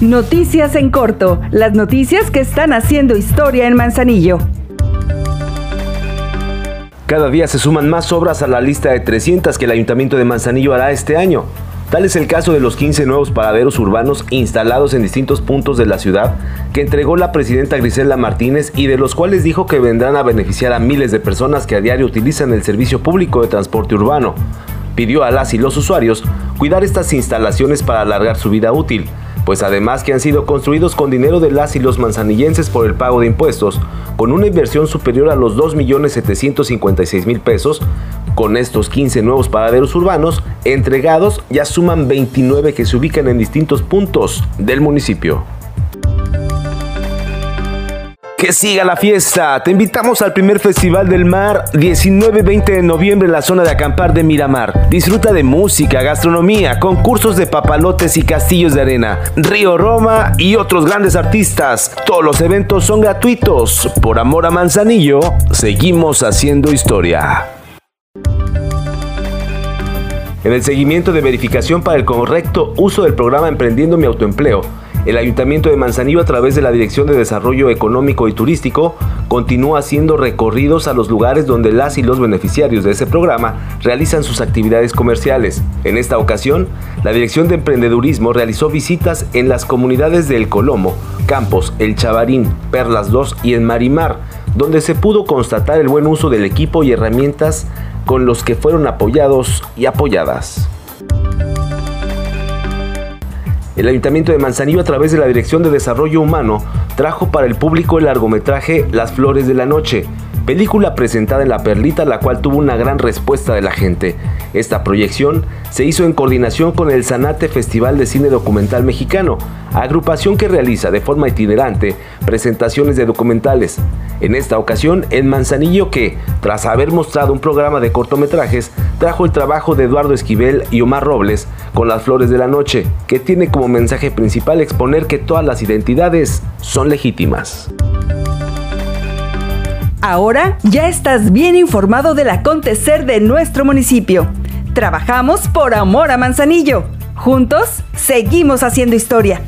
Noticias en corto, las noticias que están haciendo historia en Manzanillo. Cada día se suman más obras a la lista de 300 que el Ayuntamiento de Manzanillo hará este año. Tal es el caso de los 15 nuevos paraderos urbanos instalados en distintos puntos de la ciudad que entregó la presidenta Grisela Martínez y de los cuales dijo que vendrán a beneficiar a miles de personas que a diario utilizan el servicio público de transporte urbano. Pidió a las y los usuarios cuidar estas instalaciones para alargar su vida útil pues además que han sido construidos con dinero de las y los manzanillenses por el pago de impuestos, con una inversión superior a los 2.756.000 pesos, con estos 15 nuevos paraderos urbanos entregados ya suman 29 que se ubican en distintos puntos del municipio. Que siga la fiesta. Te invitamos al primer Festival del Mar 19-20 de noviembre en la zona de acampar de Miramar. Disfruta de música, gastronomía, concursos de papalotes y castillos de arena, Río Roma y otros grandes artistas. Todos los eventos son gratuitos. Por amor a Manzanillo, seguimos haciendo historia. En el seguimiento de verificación para el correcto uso del programa Emprendiendo mi autoempleo, el Ayuntamiento de Manzanillo, a través de la Dirección de Desarrollo Económico y Turístico, continúa haciendo recorridos a los lugares donde las y los beneficiarios de ese programa realizan sus actividades comerciales. En esta ocasión, la Dirección de Emprendedurismo realizó visitas en las comunidades de El Colomo, Campos, El Chavarín, Perlas 2 y en Marimar, donde se pudo constatar el buen uso del equipo y herramientas con los que fueron apoyados y apoyadas. El Ayuntamiento de Manzanillo, a través de la Dirección de Desarrollo Humano, trajo para el público el largometraje Las Flores de la Noche, película presentada en La Perlita, la cual tuvo una gran respuesta de la gente. Esta proyección se hizo en coordinación con el Sanate Festival de Cine Documental Mexicano, agrupación que realiza de forma itinerante presentaciones de documentales. En esta ocasión, en Manzanillo que, tras haber mostrado un programa de cortometrajes, trajo el trabajo de Eduardo Esquivel y Omar Robles con Las Flores de la Noche, que tiene como mensaje principal exponer que todas las identidades son legítimas. Ahora ya estás bien informado del acontecer de nuestro municipio. Trabajamos por amor a Manzanillo. Juntos seguimos haciendo historia.